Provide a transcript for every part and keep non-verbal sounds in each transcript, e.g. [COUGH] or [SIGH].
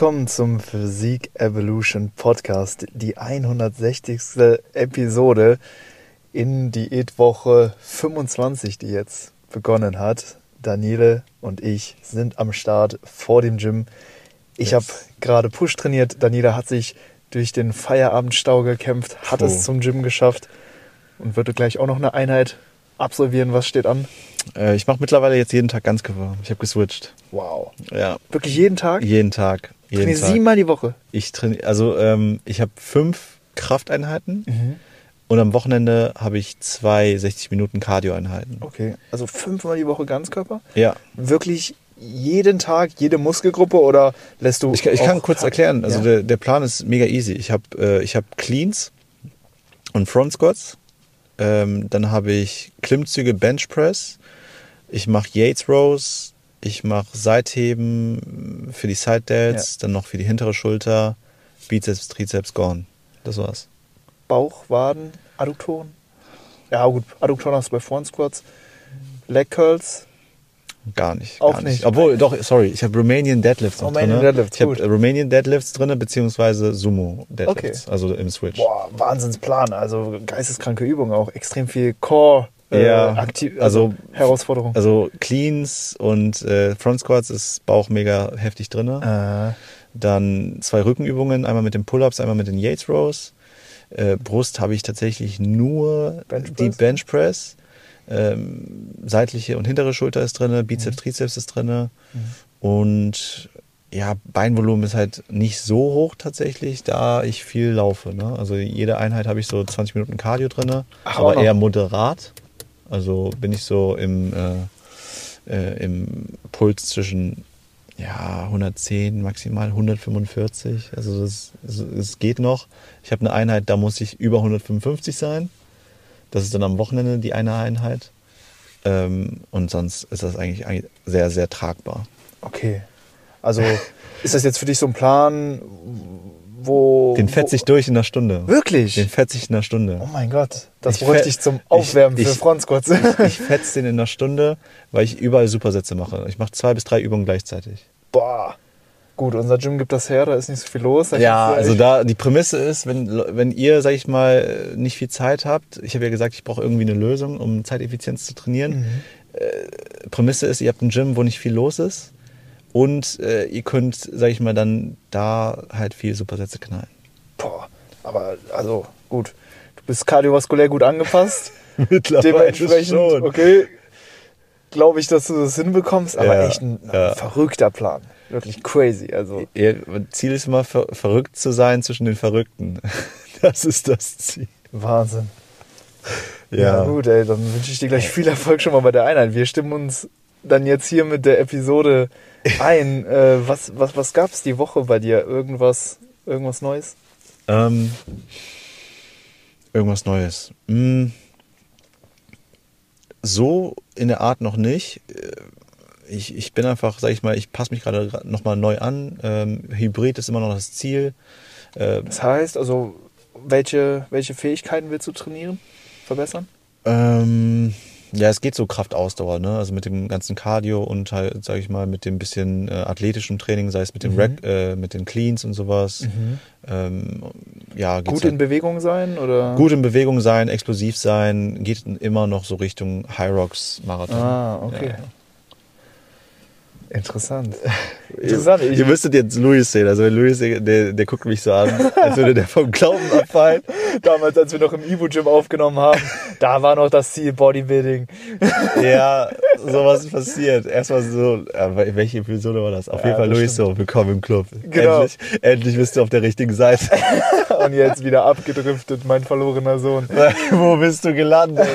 Willkommen zum Physik Evolution Podcast, die 160. Episode in Diätwoche 25, die jetzt begonnen hat. Daniele und ich sind am Start vor dem Gym. Ich yes. habe gerade Push trainiert. Daniela hat sich durch den Feierabendstau gekämpft, hat oh. es zum Gym geschafft und würde gleich auch noch eine Einheit absolvieren. Was steht an? Äh, ich mache mittlerweile jetzt jeden Tag Ganzkörper. Ich habe geswitcht. Wow. Ja. Wirklich jeden Tag? Jeden Tag. Jeden Trainier siebenmal die Woche? Ich trainiere, also ähm, ich habe fünf Krafteinheiten. Mhm. Und am Wochenende habe ich zwei 60 Minuten Cardio-Einheiten. Okay, also fünfmal die Woche Ganzkörper? Ja. Wirklich jeden Tag, jede Muskelgruppe oder lässt du. Ich, ich kann kurz erklären. Also ja. der, der Plan ist mega easy. Ich habe äh, hab Cleans und Front Squats. Ähm, dann habe ich Klimmzüge, Bench Press. Ich mache Yates Rows. Ich mache Seitheben für die Side Delts. Ja. Dann noch für die hintere Schulter. Bizeps, Trizeps, Gone. Das war's. Bauch, Waden, Adduktoren. Ja, gut, Adduktoren hast du bei Front Squats. Leg Curls. Gar nicht. Auch gar nicht. Obwohl, doch, sorry, ich habe Romanian Deadlifts Romanian Deadlifts, Ich habe Romanian Deadlifts drin, beziehungsweise Sumo Deadlifts, okay. also im Switch. Boah, Wahnsinnsplan, also geisteskranke Übung auch, extrem viel Core. Äh, ja, aktiv, also, also Herausforderung. Also Cleans und äh, Front Squats ist Bauch mega heftig drin. Äh. Dann zwei Rückenübungen, einmal mit den Pull-Ups, einmal mit den Yates Rows. Äh, Brust habe ich tatsächlich nur Bench die Bench Press. Ähm, seitliche und hintere Schulter ist drin, Bizeps, mhm. Trizeps ist drin. Mhm. Und ja, Beinvolumen ist halt nicht so hoch tatsächlich, da ich viel laufe. Ne? Also jede Einheit habe ich so 20 Minuten Cardio drin, aber eher moderat. Also bin ich so im, äh, äh, im Puls zwischen ja, 110, maximal 145. Also es geht noch. Ich habe eine Einheit, da muss ich über 155 sein. Das ist dann am Wochenende die eine Einheit. Ähm, und sonst ist das eigentlich sehr, sehr tragbar. Okay. Also ist das jetzt für dich so ein Plan, wo. Den fetze ich durch in einer Stunde. Wirklich? Den fetze ich in einer Stunde. Oh mein Gott. Das ich bräuchte ich zum Aufwärmen ich, für Front Squats. Ich, ich fetze den in einer Stunde, weil ich überall Supersätze mache. Ich mache zwei bis drei Übungen gleichzeitig. Boah. Gut, unser Gym gibt das her, da ist nicht so viel los. ja, also da die Prämisse ist, wenn, wenn ihr, sag ich mal, nicht viel Zeit habt, ich habe ja gesagt, ich brauche irgendwie eine Lösung, um Zeiteffizienz zu trainieren. Mhm. Äh, Prämisse ist, ihr habt ein Gym, wo nicht viel los ist und äh, ihr könnt, sag ich mal, dann da halt viel Supersätze knallen. Boah, aber also gut, du bist kardiovaskulär gut angepasst. [LAUGHS] Mittlerweile Dementsprechend, schon. okay, glaube ich, dass du das hinbekommst, aber ja, echt ein, ja. verrückter Plan. Wirklich crazy. Also. Ihr Ziel ist immer, ver verrückt zu sein zwischen den Verrückten. [LAUGHS] Das ist das Ziel. Wahnsinn. Ja. ja, gut, ey, dann wünsche ich dir gleich viel Erfolg schon mal bei der Einheit. Wir stimmen uns dann jetzt hier mit der Episode ein. äh, was was, was gab es die Woche bei dir? Irgendwas, irgendwas Neues? Ähm, irgendwas Neues. Hm, so in der Art noch nicht ich, ich bin einfach, sag ich mal, ich passe mich gerade nochmal neu an. Ähm, Hybrid ist immer noch das Ziel. Äh, das heißt, also welche, welche Fähigkeiten willst du trainieren, verbessern? Ähm, ja, es geht so Kraftausdauer, ne? Also mit dem ganzen Cardio und halt, sag ich mal, mit dem bisschen äh, athletischem Training, sei es mit den mhm. Rack, äh, mit den Cleans und sowas. Mhm. Ähm, ja, gut halt in Bewegung sein oder? Gut in Bewegung sein, explosiv sein, geht immer noch so Richtung High Rocks Marathon. Ah, okay. Ja. Interessant. [LAUGHS] Interessant. Ihr, ihr müsstet jetzt Louis sehen. Also Louis, der, der guckt mich so an, [LAUGHS] als würde der vom Glauben abfallen. Damals, als wir noch im Ivo-Gym aufgenommen haben, da war noch das Ziel Bodybuilding. [LAUGHS] ja, sowas ist passiert. Erstmal so, welche Episode war das? Auf ja, jeden Fall Louis so, willkommen im Club. Genau. Endlich, endlich bist du auf der richtigen Seite. Und jetzt wieder abgedriftet, mein verlorener Sohn. Wo bist du gelandet?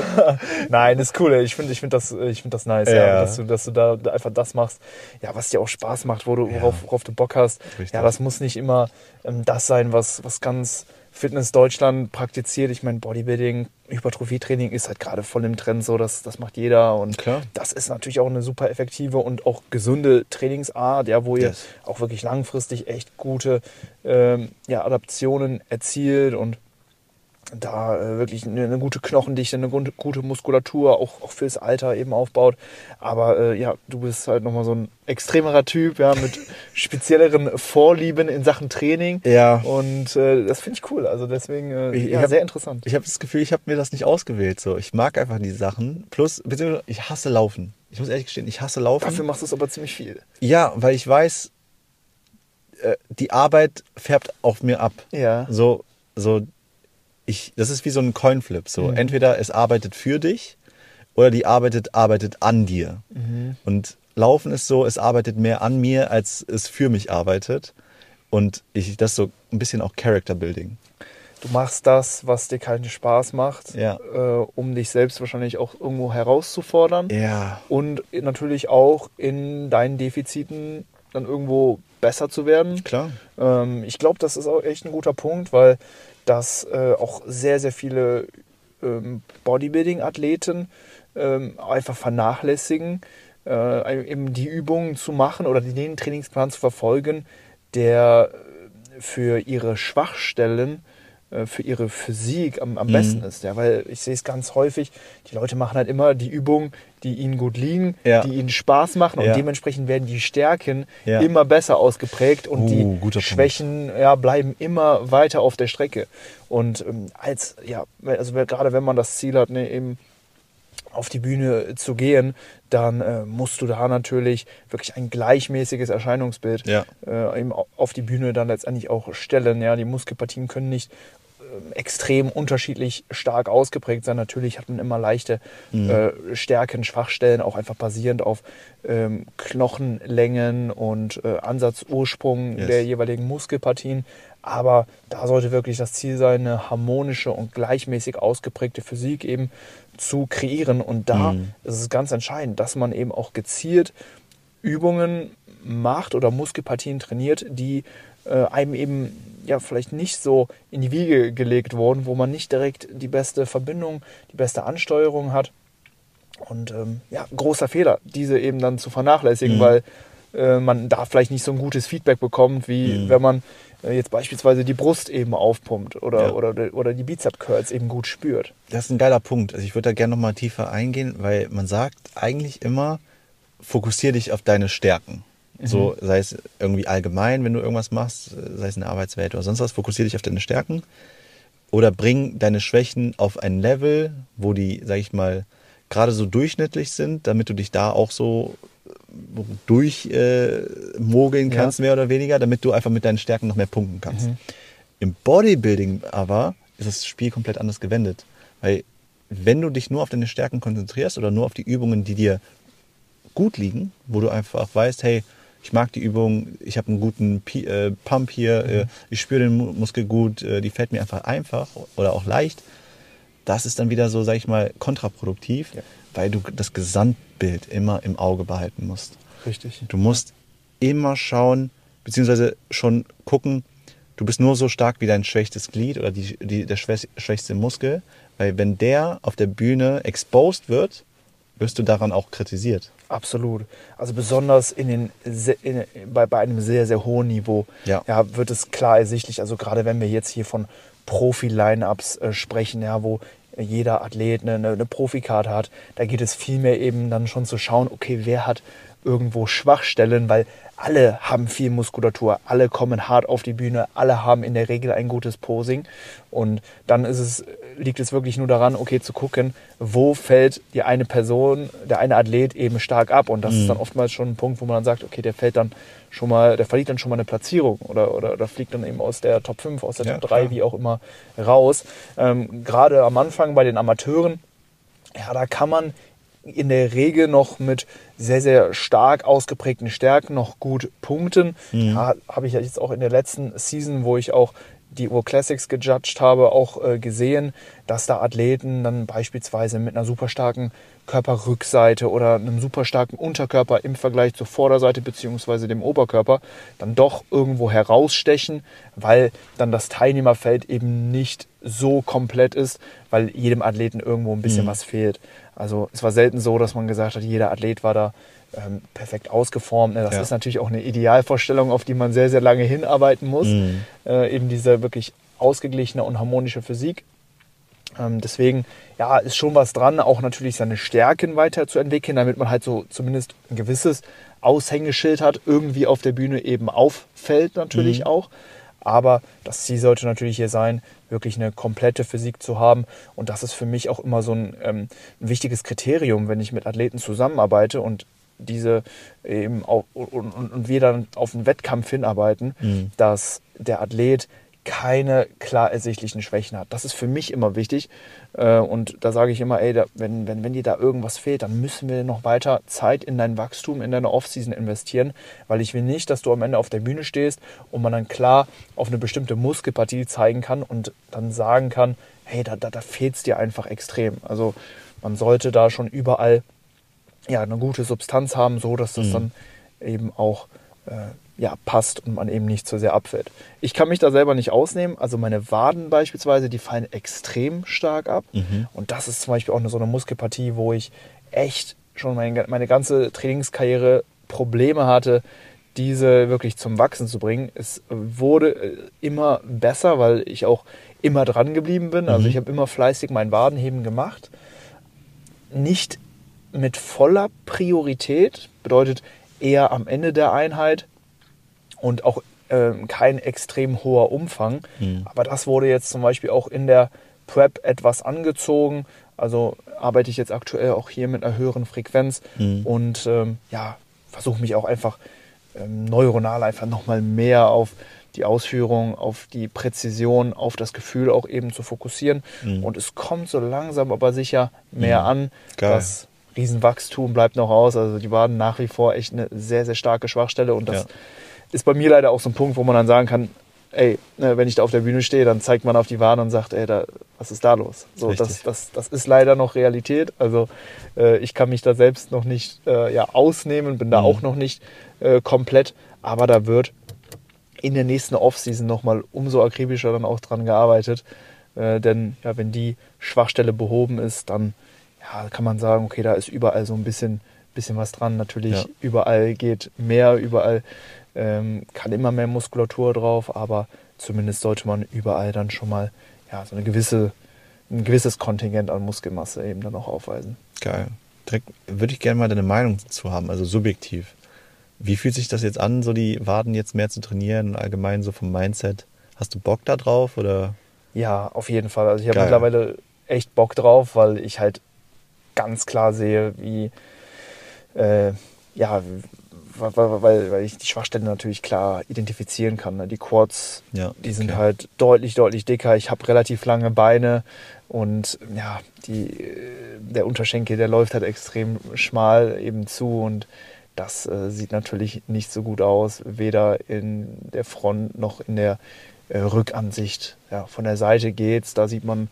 Nein, ist cool. Ich finde ich find das, find das nice, ja. Ja, dass, du, dass du da einfach das machst, ja, was dir auch Spaß macht, wo du, worauf, worauf du Bock hast. Richtig. Ja, das muss nicht immer ähm, das sein, was, was ganz Fitness Deutschland praktiziert. Ich meine, Bodybuilding, Hypertrophietraining ist halt gerade voll im Trend so, das, das macht jeder. Und Klar. das ist natürlich auch eine super effektive und auch gesunde Trainingsart, ja, wo ihr yes. auch wirklich langfristig echt gute ähm, ja, Adaptionen erzielt und da äh, wirklich eine, eine, gute Knochendichte, eine gute, gute Muskulatur, auch, auch fürs Alter eben aufbaut. Aber äh, ja, du bist halt nochmal so ein extremerer Typ, ja, mit [LAUGHS] spezielleren Vorlieben in Sachen Training. Ja. Und äh, das finde ich cool. Also deswegen äh, ich, ja, hab, sehr interessant. Ich habe das Gefühl, ich habe mir das nicht ausgewählt. So, ich mag einfach die Sachen. Plus, beziehungsweise ich hasse Laufen. Ich muss ehrlich gestehen, ich hasse Laufen. Dafür machst du es aber ziemlich viel. Ja, weil ich weiß, äh, die Arbeit färbt auf mir ab. Ja. So, so ich, das ist wie so ein Coinflip. So, mhm. entweder es arbeitet für dich oder die arbeitet, arbeitet an dir. Mhm. Und Laufen ist so, es arbeitet mehr an mir, als es für mich arbeitet. Und ich, das ist so ein bisschen auch Character Building. Du machst das, was dir keinen Spaß macht, ja. äh, um dich selbst wahrscheinlich auch irgendwo herauszufordern. Ja. Und natürlich auch in deinen Defiziten dann irgendwo besser zu werden. Klar. Ähm, ich glaube, das ist auch echt ein guter Punkt, weil dass äh, auch sehr, sehr viele ähm, Bodybuilding-Athleten ähm, einfach vernachlässigen, äh, eben die Übungen zu machen oder den Trainingsplan zu verfolgen, der für ihre Schwachstellen äh, für ihre Physik am, am mhm. besten ist. Ja, weil ich sehe es ganz häufig, die Leute machen halt immer die Übungen, die ihnen gut liegen, ja. die ihnen Spaß machen und ja. dementsprechend werden die Stärken ja. immer besser ausgeprägt und uh, die Schwächen bleiben immer weiter auf der Strecke. Und ähm, als, ja, also gerade wenn man das Ziel hat, ne, eben auf die Bühne zu gehen, dann äh, musst du da natürlich wirklich ein gleichmäßiges Erscheinungsbild ja. äh, eben auf die Bühne dann letztendlich auch stellen. Ja, die Muskelpartien können nicht äh, extrem unterschiedlich stark ausgeprägt sein. Natürlich hat man immer leichte mhm. äh, Stärken, Schwachstellen, auch einfach basierend auf ähm, Knochenlängen und äh, Ansatzursprung yes. der jeweiligen Muskelpartien. Aber da sollte wirklich das Ziel sein, eine harmonische und gleichmäßig ausgeprägte Physik eben zu kreieren. Und da mhm. ist es ganz entscheidend, dass man eben auch gezielt Übungen macht oder Muskelpartien trainiert, die äh, einem eben ja vielleicht nicht so in die Wiege gelegt wurden, wo man nicht direkt die beste Verbindung, die beste Ansteuerung hat. Und ähm, ja, großer Fehler, diese eben dann zu vernachlässigen, mhm. weil äh, man da vielleicht nicht so ein gutes Feedback bekommt, wie mhm. wenn man jetzt beispielsweise die Brust eben aufpumpt oder, ja. oder, oder die Bizep-Curls eben gut spürt. Das ist ein geiler Punkt. Also ich würde da gerne nochmal tiefer eingehen, weil man sagt eigentlich immer, fokussiere dich auf deine Stärken. Mhm. So, sei es irgendwie allgemein, wenn du irgendwas machst, sei es in der Arbeitswelt oder sonst was, fokussiere dich auf deine Stärken. Oder bring deine Schwächen auf ein Level, wo die, sag ich mal, gerade so durchschnittlich sind, damit du dich da auch so durchmogeln äh, kannst, ja. mehr oder weniger, damit du einfach mit deinen Stärken noch mehr punkten kannst. Mhm. Im Bodybuilding aber ist das Spiel komplett anders gewendet. Weil wenn du dich nur auf deine Stärken konzentrierst oder nur auf die Übungen, die dir gut liegen, wo du einfach weißt, hey, ich mag die Übung, ich habe einen guten P äh, Pump hier, mhm. äh, ich spüre den Muskel gut, äh, die fällt mir einfach einfach oder auch leicht. Das ist dann wieder so, sag ich mal, kontraproduktiv, ja. weil du das Gesamtbild immer im Auge behalten musst. Richtig. Du musst immer schauen, beziehungsweise schon gucken, du bist nur so stark wie dein schwächstes Glied oder die, die, der schwächste Muskel, weil wenn der auf der Bühne exposed wird, wirst du daran auch kritisiert. Absolut. Also besonders in den, in, bei, bei einem sehr, sehr hohen Niveau ja. Ja, wird es klar ersichtlich. Also gerade wenn wir jetzt hier von Profi-Line-Ups äh, sprechen, ja, wo jeder Athlet eine, eine, eine Profikarte hat, da geht es vielmehr eben dann schon zu schauen, okay, wer hat irgendwo Schwachstellen, weil alle haben viel Muskulatur, alle kommen hart auf die Bühne, alle haben in der Regel ein gutes Posing. Und dann ist es, liegt es wirklich nur daran, okay, zu gucken, wo fällt die eine Person, der eine Athlet eben stark ab. Und das mhm. ist dann oftmals schon ein Punkt, wo man dann sagt, okay, der fällt dann schon mal, der verliert dann schon mal eine Platzierung oder, oder, oder fliegt dann eben aus der Top 5, aus der ja, Top 3, klar. wie auch immer, raus. Ähm, Gerade am Anfang bei den Amateuren, ja, da kann man in der Regel noch mit sehr, sehr stark ausgeprägten Stärken noch gut punkten. Mhm. Ja, habe ich jetzt auch in der letzten Season, wo ich auch die Ur Classics gejudged habe, auch äh, gesehen, dass da Athleten dann beispielsweise mit einer super starken Körperrückseite oder einem super starken Unterkörper im Vergleich zur Vorderseite bzw. dem Oberkörper dann doch irgendwo herausstechen, weil dann das Teilnehmerfeld eben nicht so komplett ist, weil jedem Athleten irgendwo ein bisschen mhm. was fehlt. Also es war selten so, dass man gesagt hat, jeder Athlet war da ähm, perfekt ausgeformt. Ne? Das ja. ist natürlich auch eine Idealvorstellung, auf die man sehr, sehr lange hinarbeiten muss. Mhm. Äh, eben diese wirklich ausgeglichene und harmonische Physik. Ähm, deswegen, ja, ist schon was dran, auch natürlich seine Stärken weiterzuentwickeln, damit man halt so zumindest ein gewisses Aushängeschild hat, irgendwie auf der Bühne eben auffällt natürlich mhm. auch. Aber das Ziel sollte natürlich hier sein, wirklich eine komplette Physik zu haben. Und das ist für mich auch immer so ein, ähm, ein wichtiges Kriterium, wenn ich mit Athleten zusammenarbeite und diese eben auch, und, und, und wir dann auf einen Wettkampf hinarbeiten, mhm. dass der Athlet keine klar ersichtlichen Schwächen hat. Das ist für mich immer wichtig. Äh, und da sage ich immer, ey, wenn, wenn, wenn dir da irgendwas fehlt, dann müssen wir noch weiter Zeit in dein Wachstum, in deine Offseason investieren, weil ich will nicht, dass du am Ende auf der Bühne stehst und man dann klar auf eine bestimmte Muskelpartie zeigen kann und dann sagen kann, hey, da, da, da fehlt es dir einfach extrem. Also man sollte da schon überall ja, eine gute Substanz haben, so dass das mhm. dann eben auch äh, ja, passt und man eben nicht zu sehr abfällt. Ich kann mich da selber nicht ausnehmen. Also meine Waden beispielsweise, die fallen extrem stark ab. Mhm. Und das ist zum Beispiel auch eine, so eine Muskelpartie, wo ich echt schon meine, meine ganze Trainingskarriere Probleme hatte, diese wirklich zum Wachsen zu bringen. Es wurde äh, immer besser, weil ich auch immer dran geblieben bin. Also mhm. ich habe immer fleißig mein Wadenheben gemacht. Nicht mit voller Priorität, bedeutet eher am Ende der Einheit und auch äh, kein extrem hoher Umfang. Mhm. Aber das wurde jetzt zum Beispiel auch in der Prep etwas angezogen. Also arbeite ich jetzt aktuell auch hier mit einer höheren Frequenz mhm. und ähm, ja, versuche mich auch einfach ähm, neuronal einfach nochmal mehr auf die Ausführung, auf die Präzision, auf das Gefühl auch eben zu fokussieren. Mhm. Und es kommt so langsam aber sicher mehr mhm. an. Geil. Das Riesenwachstum bleibt noch aus. Also die waren nach wie vor echt eine sehr, sehr starke Schwachstelle. Und das ja. ist bei mir leider auch so ein Punkt, wo man dann sagen kann, ey, ne, wenn ich da auf der Bühne stehe, dann zeigt man auf die Waden und sagt, ey, da, was ist da los? So, das, das, das ist leider noch Realität. Also äh, ich kann mich da selbst noch nicht äh, ja, ausnehmen, bin da mhm. auch noch nicht äh, komplett, aber da wird in der nächsten Offseason nochmal umso akribischer dann auch dran gearbeitet. Äh, denn ja, wenn die Schwachstelle behoben ist, dann ja, kann man sagen, okay, da ist überall so ein bisschen, bisschen was dran. Natürlich, ja. überall geht mehr, überall ähm, kann immer mehr Muskulatur drauf, aber zumindest sollte man überall dann schon mal ja, so eine gewisse, ein gewisses Kontingent an Muskelmasse eben dann auch aufweisen. Geil. Direkt würde ich gerne mal deine Meinung dazu haben, also subjektiv. Wie fühlt sich das jetzt an, so die Waden jetzt mehr zu trainieren und allgemein so vom Mindset? Hast du Bock da drauf oder? Ja, auf jeden Fall. Also ich habe mittlerweile echt Bock drauf, weil ich halt ganz klar sehe, wie, äh, ja, weil, weil, ich die Schwachstellen natürlich klar identifizieren kann. Ne? Die Quads, ja, die sind okay. halt deutlich, deutlich dicker. Ich habe relativ lange Beine und ja, die, der Unterschenkel, der läuft halt extrem schmal eben zu und das äh, sieht natürlich nicht so gut aus, weder in der Front noch in der äh, Rückansicht. Ja, von der Seite geht's, da sieht man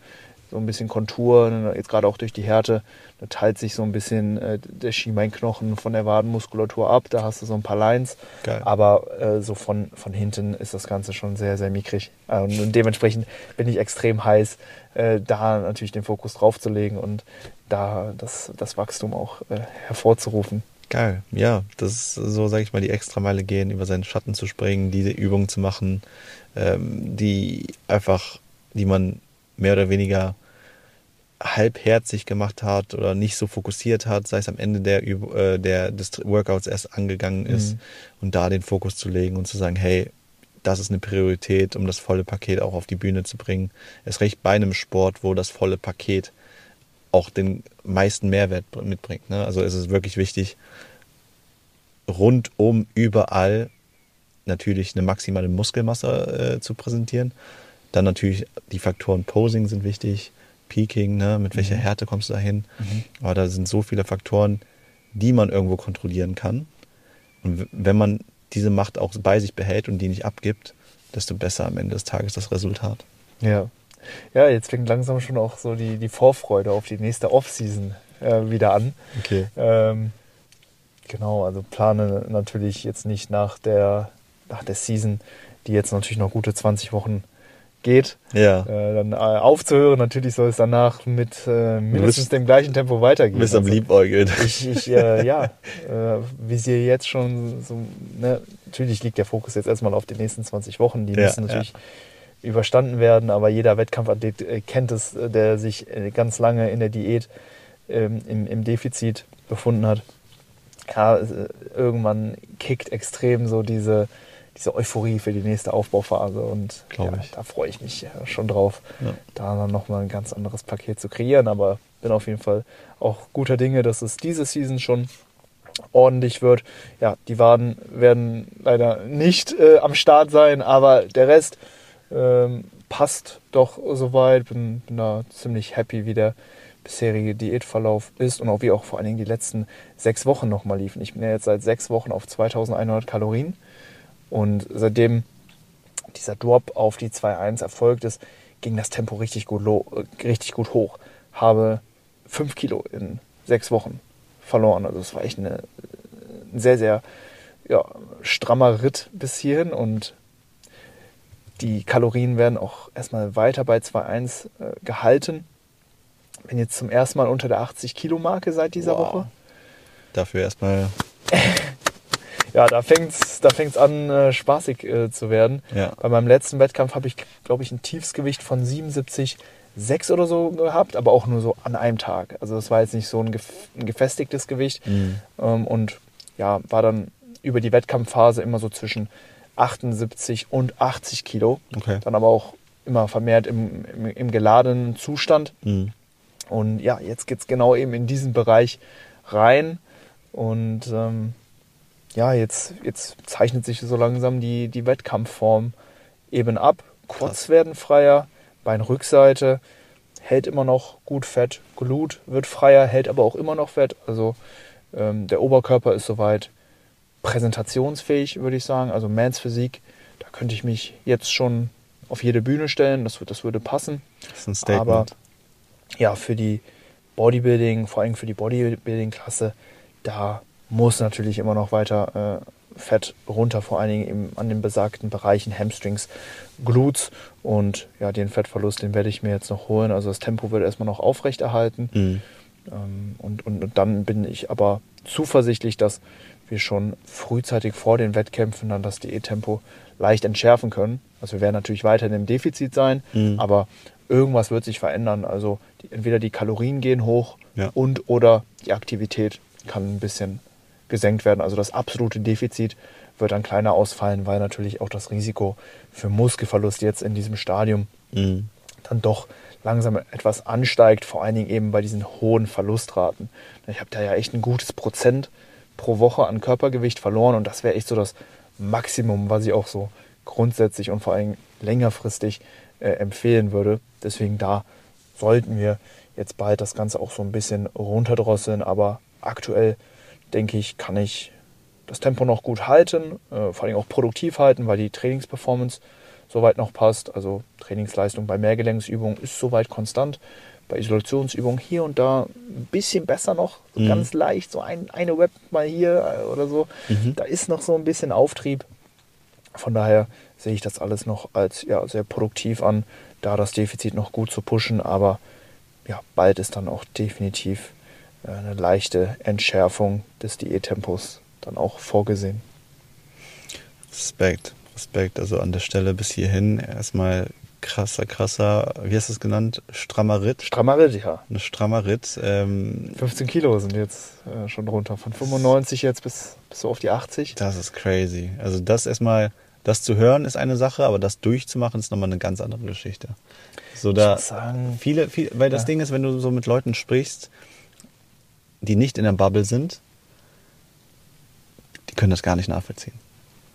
so ein bisschen Kontur, jetzt gerade auch durch die Härte, da teilt sich so ein bisschen äh, der Schienbeinknochen von der Wadenmuskulatur ab, da hast du so ein paar Lines, Geil. aber äh, so von, von hinten ist das Ganze schon sehr, sehr mickrig äh, und, dementsprechend bin ich extrem heiß, äh, da natürlich den Fokus drauf zu legen und da das, das Wachstum auch äh, hervorzurufen. Geil, ja, das ist so, sage ich mal, die Extrameile gehen, über seinen Schatten zu springen, diese Übungen zu machen, ähm, die einfach, die man mehr oder weniger halbherzig gemacht hat oder nicht so fokussiert hat, sei es am Ende der, äh, der des Workouts erst angegangen ist mhm. und da den Fokus zu legen und zu sagen, hey, das ist eine Priorität, um das volle Paket auch auf die Bühne zu bringen. Es recht bei einem Sport, wo das volle Paket auch den meisten Mehrwert mitbringt. Ne? Also es ist wirklich wichtig, rundum überall natürlich eine maximale Muskelmasse äh, zu präsentieren. Dann natürlich die Faktoren Posing sind wichtig, Peaking, ne? mit welcher mhm. Härte kommst du dahin. Mhm. Aber da sind so viele Faktoren, die man irgendwo kontrollieren kann. Und wenn man diese Macht auch bei sich behält und die nicht abgibt, desto besser am Ende des Tages das Resultat. Ja. Ja, jetzt fängt langsam schon auch so die, die Vorfreude auf die nächste Off-Season äh, wieder an. Okay. Ähm, genau, also plane natürlich jetzt nicht nach der, nach der Season, die jetzt natürlich noch gute 20 Wochen geht, ja. äh, dann äh, aufzuhören. Natürlich soll es danach mit äh, mindestens dem gleichen Tempo weitergehen. Du bist am also, Liebäugeln. Ich, ich äh, [LAUGHS] ja, äh, visiere jetzt schon so, ne, natürlich liegt der Fokus jetzt erstmal auf die nächsten 20 Wochen. Die ja, müssen natürlich überstanden werden. Aber jeder Wettkampfathlet äh, kennt es, äh, der sich äh, ganz lange in der Diät ähm, im, im Defizit befunden hat. Ja, irgendwann kickt extrem so diese, diese Euphorie für die nächste Aufbauphase und ja, da freue ich mich schon drauf, ja. da dann nochmal ein ganz anderes Paket zu kreieren. Aber bin auf jeden Fall auch guter Dinge, dass es diese Season schon ordentlich wird. Ja, die Waden werden leider nicht äh, am Start sein, aber der Rest ähm, passt doch soweit. Bin, bin da ziemlich happy, wie der bisherige Diätverlauf ist und auch wie auch vor allen Dingen die letzten sechs Wochen nochmal liefen. Ich bin ja jetzt seit sechs Wochen auf 2100 Kalorien und seitdem dieser Drop auf die 2.1 erfolgt ist, ging das Tempo richtig gut, richtig gut hoch. Habe 5 Kilo in sechs Wochen verloren. Also es war echt eine, ein sehr, sehr ja, strammer Ritt bis hierhin und die Kalorien werden auch erstmal weiter bei 2,1 äh, gehalten. Bin jetzt zum ersten Mal unter der 80 Kilo Marke seit dieser wow. Woche. Dafür erstmal. [LAUGHS] ja, da fängt es da fängt's an, äh, spaßig äh, zu werden. Ja. Bei meinem letzten Wettkampf habe ich, glaube ich, ein Tiefsgewicht von 77 sechs oder so gehabt, aber auch nur so an einem Tag. Also das war jetzt nicht so ein, ein gefestigtes Gewicht. Mhm. Ähm, und ja, war dann über die Wettkampfphase immer so zwischen 78 und 80 Kilo. Okay. Dann aber auch immer vermehrt im, im, im geladenen Zustand. Mhm. Und ja, jetzt geht es genau eben in diesen Bereich rein. Und ähm, ja, jetzt, jetzt zeichnet sich so langsam die, die Wettkampfform eben ab. Quads werden freier, Beinrückseite hält immer noch gut Fett, Glut wird freier, hält aber auch immer noch Fett. Also ähm, der Oberkörper ist soweit präsentationsfähig, würde ich sagen. Also Mans Physik, da könnte ich mich jetzt schon auf jede Bühne stellen, das, das würde passen. Das ist ein Statement. Aber ja, für die Bodybuilding, vor allem für die Bodybuilding-Klasse, da muss natürlich immer noch weiter äh, Fett runter, vor allen Dingen im, an den besagten Bereichen Hamstrings, Glutes und ja, den Fettverlust, den werde ich mir jetzt noch holen. Also das Tempo wird erstmal noch aufrechterhalten. Mhm. Ähm, und, und, und dann bin ich aber zuversichtlich, dass wir schon frühzeitig vor den Wettkämpfen dann das Diättempo leicht entschärfen können. Also wir werden natürlich weiterhin im Defizit sein, mhm. aber irgendwas wird sich verändern. Also die, entweder die Kalorien gehen hoch ja. und oder die Aktivität kann ein bisschen gesenkt werden. Also das absolute Defizit wird dann kleiner ausfallen, weil natürlich auch das Risiko für Muskelverlust jetzt in diesem Stadium mhm. dann doch langsam etwas ansteigt, vor allen Dingen eben bei diesen hohen Verlustraten. Ich habe da ja echt ein gutes Prozent pro Woche an Körpergewicht verloren und das wäre echt so das Maximum, was ich auch so grundsätzlich und vor allem längerfristig äh, empfehlen würde. Deswegen da sollten wir jetzt bald das Ganze auch so ein bisschen runterdrosseln, aber aktuell denke ich, kann ich das Tempo noch gut halten, äh, vor allem auch produktiv halten, weil die Trainingsperformance soweit noch passt. Also Trainingsleistung bei Mehrgelenksübungen ist soweit konstant. Bei Isolationsübungen hier und da ein bisschen besser noch, mhm. ganz leicht, so ein, eine Web mal hier äh, oder so. Mhm. Da ist noch so ein bisschen Auftrieb. Von daher sehe ich das alles noch als ja, sehr produktiv an, da das Defizit noch gut zu pushen. Aber ja, bald ist dann auch definitiv eine leichte Entschärfung des Diättempos dann auch vorgesehen. Respekt, Respekt. Also an der Stelle bis hierhin erstmal krasser, krasser, wie hast du es genannt? Strammer Ritt? Strammer Ritt, ja. Ein strammer Ritt. Ähm, 15 Kilo sind jetzt äh, schon runter. Von 95 jetzt bis, bis so auf die 80. Das ist crazy. Also das erstmal, das zu hören ist eine Sache, aber das durchzumachen ist nochmal eine ganz andere Geschichte. So da sagen, viele, viele, weil das ja. Ding ist, wenn du so mit Leuten sprichst, die nicht in der Bubble sind, die können das gar nicht nachvollziehen.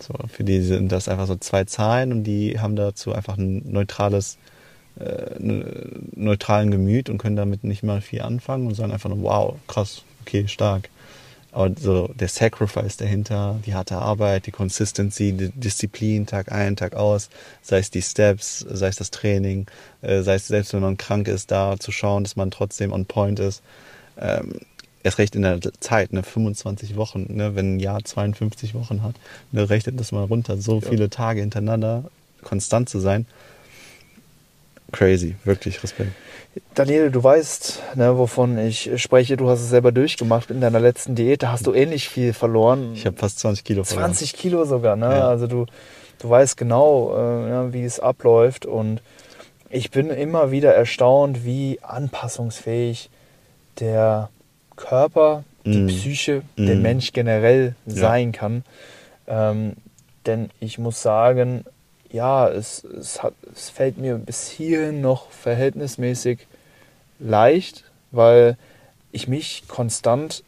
So, für die sind das einfach so zwei Zahlen und die haben dazu einfach ein neutrales, äh, neutralen Gemüt und können damit nicht mal viel anfangen und sagen einfach nur, wow, krass, okay, stark. Aber so der Sacrifice dahinter, die harte Arbeit, die Consistency, die Disziplin, Tag ein, Tag aus, sei es die Steps, sei es das Training, äh, sei es selbst wenn man krank ist, da zu schauen, dass man trotzdem on point ist. Ähm, erst recht in der Zeit, ne, 25 Wochen, ne, wenn ein Jahr 52 Wochen hat, ne, rechnet das mal runter, so ja. viele Tage hintereinander konstant zu sein. Crazy, wirklich Respekt. Daniel, du weißt, ne, wovon ich spreche. Du hast es selber durchgemacht in deiner letzten Diät. Da hast du ähnlich viel verloren. Ich habe fast 20 Kilo verloren. 20 Kilo sogar, ne? Ja. Also du du weißt genau, äh, wie es abläuft und ich bin immer wieder erstaunt, wie anpassungsfähig der Körper, die mm. Psyche, mm. der Mensch generell sein ja. kann. Ähm, denn ich muss sagen, ja, es, es, hat, es fällt mir bis hierhin noch verhältnismäßig leicht, weil ich mich konstant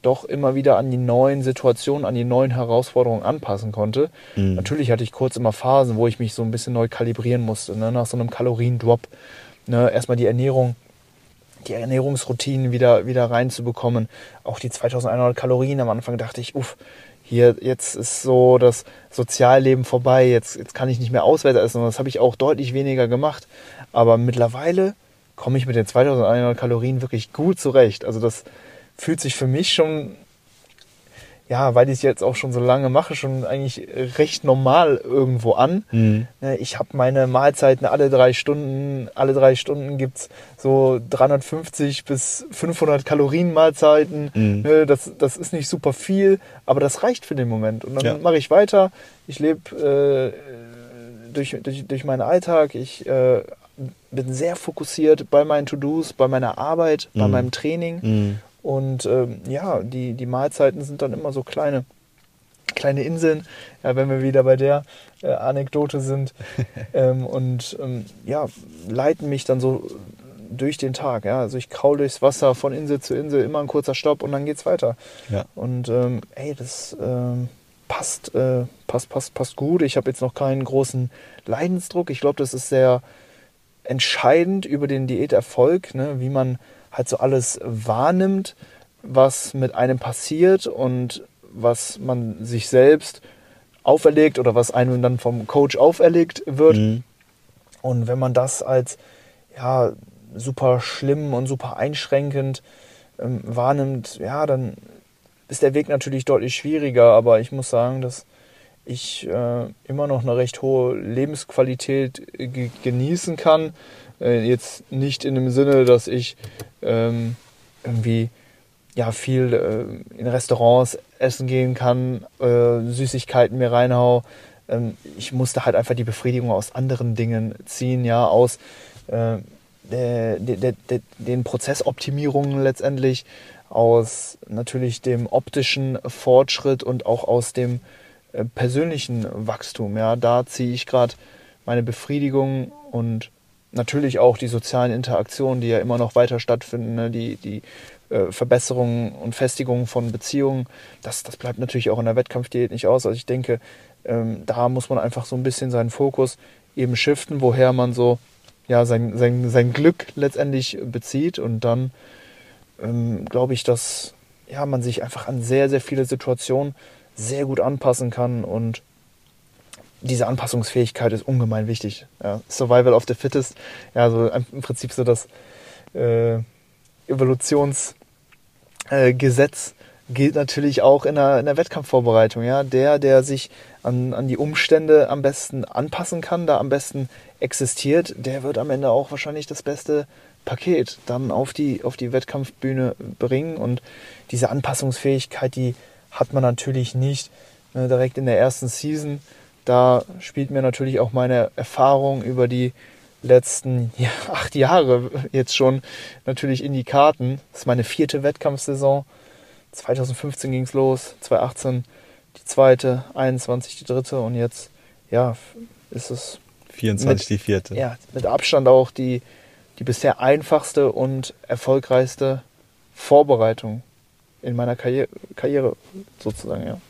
doch immer wieder an die neuen Situationen, an die neuen Herausforderungen anpassen konnte. Mhm. Natürlich hatte ich kurz immer Phasen, wo ich mich so ein bisschen neu kalibrieren musste, ne? nach so einem Kaloriendrop. Ne? Erstmal die Ernährung, die Ernährungsroutinen wieder, wieder reinzubekommen. Auch die 2100 Kalorien am Anfang dachte ich, uff, hier, jetzt ist so das Sozialleben vorbei, jetzt, jetzt kann ich nicht mehr auswärts essen. Das habe ich auch deutlich weniger gemacht. Aber mittlerweile komme ich mit den 2100 Kalorien wirklich gut zurecht. Also das fühlt sich für mich schon, ja, weil ich es jetzt auch schon so lange mache, schon eigentlich recht normal irgendwo an. Mhm. Ne, ich habe meine Mahlzeiten alle drei Stunden, alle drei Stunden gibt es so 350 bis 500 Kalorien Mahlzeiten. Mhm. Ne, das, das ist nicht super viel, aber das reicht für den Moment. Und dann ja. mache ich weiter. Ich lebe äh, durch, durch, durch meinen Alltag. Ich äh, bin sehr fokussiert bei meinen To-Dos, bei meiner Arbeit, mhm. bei meinem Training. Und ähm, ja, die, die Mahlzeiten sind dann immer so kleine, kleine Inseln, ja, wenn wir wieder bei der äh, Anekdote sind. [LAUGHS] ähm, und ähm, ja, leiten mich dann so durch den Tag. Ja? Also ich kraul durchs Wasser von Insel zu Insel, immer ein kurzer Stopp und dann geht's weiter. Ja. Und ähm, ey, das ähm, passt, äh, passt, passt, passt gut. Ich habe jetzt noch keinen großen Leidensdruck. Ich glaube, das ist sehr entscheidend über den Diäterfolg, ne? wie man halt so alles wahrnimmt, was mit einem passiert und was man sich selbst auferlegt oder was einem dann vom Coach auferlegt wird. Mhm. Und wenn man das als ja, super schlimm und super einschränkend ähm, wahrnimmt, ja, dann ist der Weg natürlich deutlich schwieriger. Aber ich muss sagen, dass ich äh, immer noch eine recht hohe Lebensqualität genießen kann. Äh, jetzt nicht in dem Sinne, dass ich ähm, irgendwie ja viel äh, in Restaurants essen gehen kann, äh, Süßigkeiten mir reinhau. Ähm, ich musste halt einfach die Befriedigung aus anderen Dingen ziehen, ja, aus äh, der, der, der, den Prozessoptimierungen letztendlich, aus natürlich dem optischen Fortschritt und auch aus dem äh, persönlichen Wachstum. Ja, da ziehe ich gerade meine Befriedigung und natürlich auch die sozialen Interaktionen, die ja immer noch weiter stattfinden, ne? die, die äh, Verbesserung und Festigung von Beziehungen, das, das bleibt natürlich auch in der Wettkampfdiät nicht aus. Also ich denke, ähm, da muss man einfach so ein bisschen seinen Fokus eben shiften, woher man so ja, sein, sein, sein Glück letztendlich bezieht und dann ähm, glaube ich, dass ja, man sich einfach an sehr, sehr viele Situationen sehr gut anpassen kann und diese Anpassungsfähigkeit ist ungemein wichtig. Ja. Survival of the Fittest, ja, so im Prinzip so das äh, Evolutionsgesetz äh, gilt natürlich auch in der, in der Wettkampfvorbereitung. Ja. Der, der sich an, an die Umstände am besten anpassen kann, da am besten existiert, der wird am Ende auch wahrscheinlich das beste Paket dann auf die, auf die Wettkampfbühne bringen. Und diese Anpassungsfähigkeit, die hat man natürlich nicht ne, direkt in der ersten Season. Da spielt mir natürlich auch meine Erfahrung über die letzten ja, [LAUGHS] acht Jahre jetzt schon natürlich in die Karten. Das ist meine vierte Wettkampfsaison. 2015 ging es los, 2018 die zweite, 21 die dritte und jetzt ja ist es 24 mit, die vierte. Ja, mit Abstand auch die, die bisher einfachste und erfolgreichste Vorbereitung in meiner Karriere, Karriere sozusagen, ja.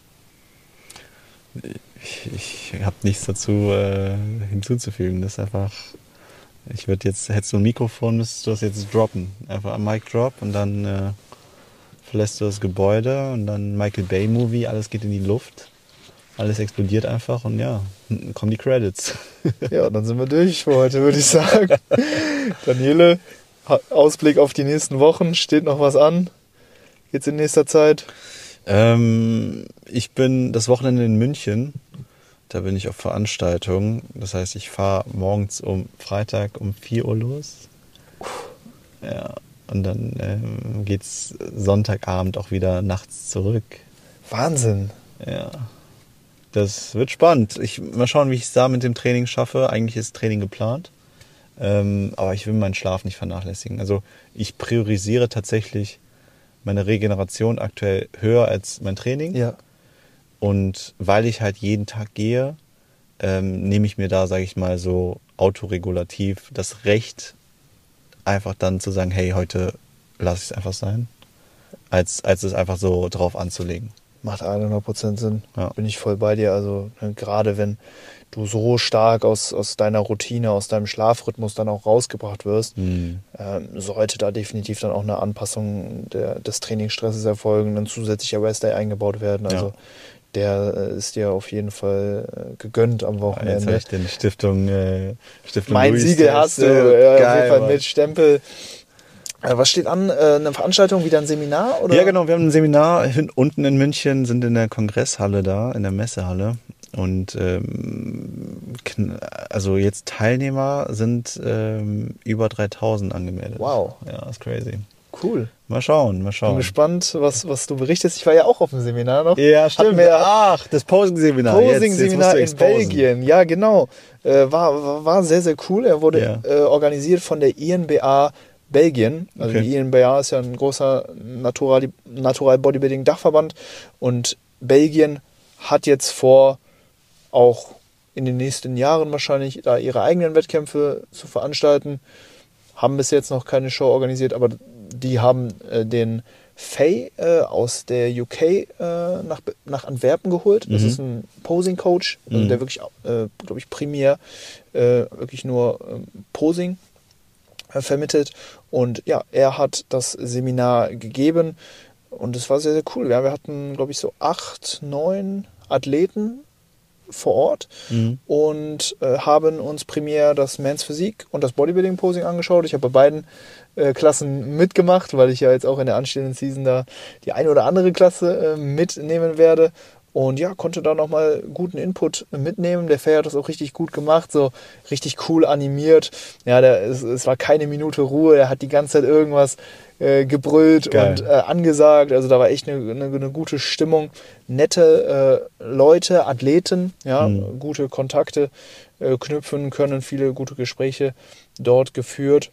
Ich, ich habe nichts dazu äh, hinzuzufügen. Das ist einfach. Ich würde jetzt, hättest du ein Mikrofon, müsstest du das jetzt droppen. Einfach am Mic Drop und dann äh, verlässt du das Gebäude und dann Michael Bay Movie, alles geht in die Luft. Alles explodiert einfach und ja, kommen die Credits. ja, dann sind wir durch für heute, würde ich sagen. [LAUGHS] Daniele, Ausblick auf die nächsten Wochen, steht noch was an? jetzt in nächster Zeit? Ähm, ich bin das Wochenende in München. Da bin ich auf Veranstaltung. Das heißt, ich fahre morgens um Freitag um 4 Uhr los. Ja. Und dann ähm, es Sonntagabend auch wieder nachts zurück. Wahnsinn. Ja. Das wird spannend. Ich mal schauen, wie ich es da mit dem Training schaffe. Eigentlich ist Training geplant. Ähm, aber ich will meinen Schlaf nicht vernachlässigen. Also ich priorisiere tatsächlich meine Regeneration aktuell höher als mein Training. Ja. Und weil ich halt jeden Tag gehe, ähm, nehme ich mir da, sage ich mal, so autoregulativ das Recht, einfach dann zu sagen, hey, heute lasse ich es einfach sein, als, als es einfach so drauf anzulegen. Macht 100% Sinn. Ja. Bin ich voll bei dir. Also ne, gerade wenn du so stark aus, aus deiner Routine, aus deinem Schlafrhythmus dann auch rausgebracht wirst, Mhm. ähm, sollte da definitiv dann auch eine Anpassung der, des Trainingsstresses erfolgen, ein zusätzlicher Rest-Day eingebaut werden. Also Ja. der äh, ist dir auf jeden Fall äh, gegönnt am Jetzt Wochenende. habe ich den Stiftung, äh, Stiftung mein Luis Siegel hast du Äh, ja, auf geil, jeden Fall Mann. mit Stempel. Äh, was steht an? Äh, eine Veranstaltung, wieder ein Seminar? Oder? Ja, genau. Wir haben ein Seminar unten in München, sind in der Kongresshalle da, in der Messehalle. Und ähm, also jetzt Teilnehmer sind ähm, über 3000 angemeldet. Wow. Ja, ist crazy. Cool. Mal schauen, mal Bin schauen. gespannt, was, was du berichtest. Ich war ja auch auf dem Seminar noch. Ja, stimmt. wir Ach, das Posing-Seminar. Posing-Seminar in. Belgien. Ja, genau. Äh, war, war, war sehr, sehr cool. Er wurde Ja. äh, organisiert von der INBA Belgien. Also Okay. die INBA ist ja ein großer Natural, Natural Bodybuilding Dachverband und Belgien hat jetzt vor, auch in den nächsten Jahren wahrscheinlich da ihre eigenen Wettkämpfe zu veranstalten. Haben bis jetzt noch keine Show organisiert, aber die haben äh, den Faye äh, aus der UK äh, nach, nach Antwerpen geholt. Das Mhm. ist ein Posing Coach, also Mhm. der wirklich, äh, glaube ich, primär äh, wirklich nur ähm, Posing äh, vermittelt. Und ja, er hat das Seminar gegeben und es war sehr, sehr cool. Ja, wir hatten, glaube ich, so acht, neun Athleten vor Ort Mhm. und äh, haben uns primär das Men's Physik und das Bodybuilding Posing angeschaut. Ich habe bei beiden äh, Klassen mitgemacht, weil ich ja jetzt auch in der anstehenden Season da die eine oder andere Klasse äh, mitnehmen werde. Und ja, konnte da nochmal guten Input mitnehmen. Der Fair hat das auch richtig gut gemacht, so richtig cool animiert. Ja, der, es, es war keine Minute Ruhe. Er hat die ganze Zeit irgendwas äh, gebrüllt Geil. und äh, angesagt. Also da war echt eine, eine, eine gute Stimmung. Nette äh, Leute, Athleten, ja, Mhm. gute Kontakte äh, knüpfen können, viele gute Gespräche dort geführt.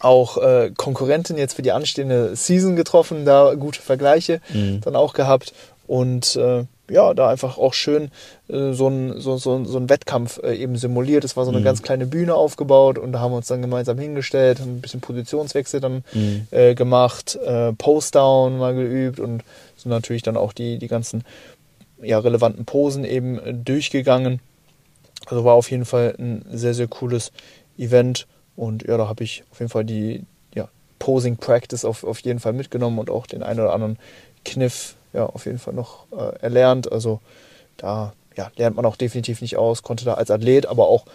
Auch äh, Konkurrenten jetzt für die anstehende Season getroffen, da gute Vergleiche Mhm. dann auch gehabt. Und äh, ja, da einfach auch schön äh, so, ein, so, so, so ein Wettkampf äh, eben simuliert. Es war so eine Mhm. ganz kleine Bühne aufgebaut und da haben wir uns dann gemeinsam hingestellt, haben ein bisschen Positionswechsel dann Mhm. äh, gemacht, äh, Post-Down mal geübt und sind natürlich dann auch die, die ganzen ja, relevanten Posen eben äh, durchgegangen. Also war auf jeden Fall ein sehr, sehr cooles Event und ja, da habe ich auf jeden Fall die ja, Posing Practice auf, auf jeden Fall mitgenommen und auch den einen oder anderen Kniff ja, auf jeden Fall noch äh, erlernt. Also da ja, lernt man auch definitiv nicht aus, konnte da als Athlet, aber auch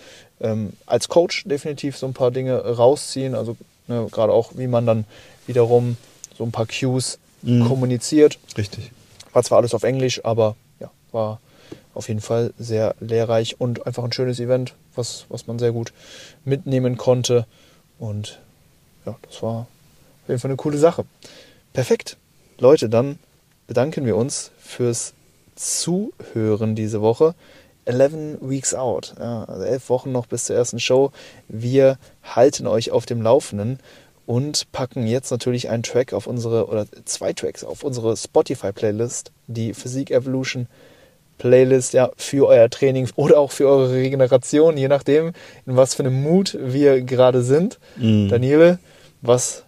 ähm, als Coach definitiv so ein paar Dinge rausziehen. Also ne, gerade auch, wie man dann wiederum so ein paar Cues Mhm. kommuniziert. Richtig. War zwar alles auf Englisch, aber ja, war auf jeden Fall sehr lehrreich und einfach ein schönes Event, was, was man sehr gut mitnehmen konnte. Und ja, das war auf jeden Fall eine coole Sache. Perfekt. Leute, dann bedanken wir uns fürs Zuhören diese Woche. 11 Weeks out. Ja, also elf Wochen noch bis zur ersten Show. Wir halten euch auf dem Laufenden und packen jetzt natürlich einen Track auf unsere, oder zwei Tracks auf unsere Spotify-Playlist, die Physik Evolution Playlist, ja, für euer Training oder auch für eure Regeneration, je nachdem, in was für einem Mut wir gerade sind. Mhm. Daniele, was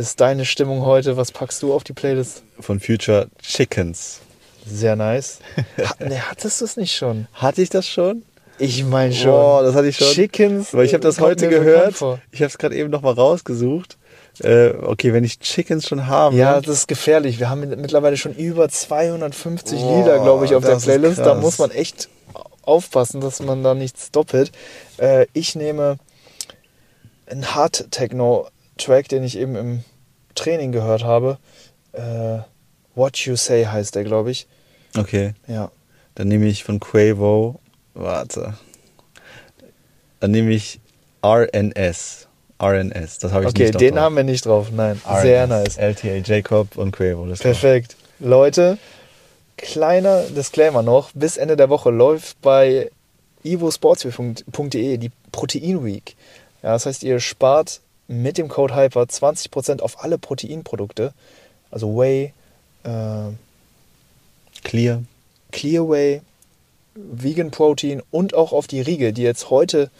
ist deine Stimmung heute? Was packst du auf die Playlist? Von Future Chickens. Sehr nice. [LAUGHS] Ha, ne, hattest du es nicht schon? Hatte ich das schon? Ich meine schon. Boah, das hatte ich schon. Chickens. Weil ich habe das kommt heute gehört. Ich habe es gerade eben nochmal rausgesucht. Äh, okay, wenn ich Chickens schon habe. Ja, das ist gefährlich. Wir haben mittlerweile schon über 250 Boah, Lieder, glaube ich, auf der Playlist. Da muss man echt aufpassen, dass man da nichts doppelt. Äh, ich nehme einen Hard Techno Track, den ich eben im Training gehört habe. Äh, What You Say heißt der, glaube ich. Okay, Ja. dann nehme ich von Quavo. Warte. Dann nehme ich RNS. RNS, das habe ich Okay, nicht noch den drauf. haben wir nicht drauf. Nein, RNS, sehr nice. LTA Jacob und Quavo. Ist drauf. Perfekt. Leute, kleiner Disclaimer noch. Bis Ende der Woche läuft bei evosportswear.de die Protein Week. Ja, das heißt, ihr spart mit dem Code Hyper 20% auf alle Proteinprodukte. Also Whey, äh, Clear. Clear Whey, Vegan Protein und auch auf die Riegel, die jetzt heute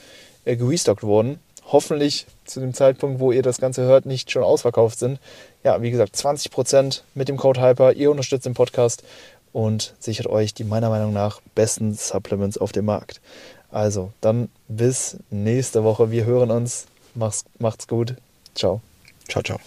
äh, gerestockt wurden. Hoffentlich zu dem Zeitpunkt, wo ihr das Ganze hört, nicht schon ausverkauft sind. Ja, wie gesagt, 20% mit dem Code Hyper. Ihr unterstützt den Podcast und sichert euch die meiner Meinung nach besten Supplements auf dem Markt. Also, dann bis nächste Woche. Wir hören uns. Macht's, macht's gut. Ciao. Ciao, ciao.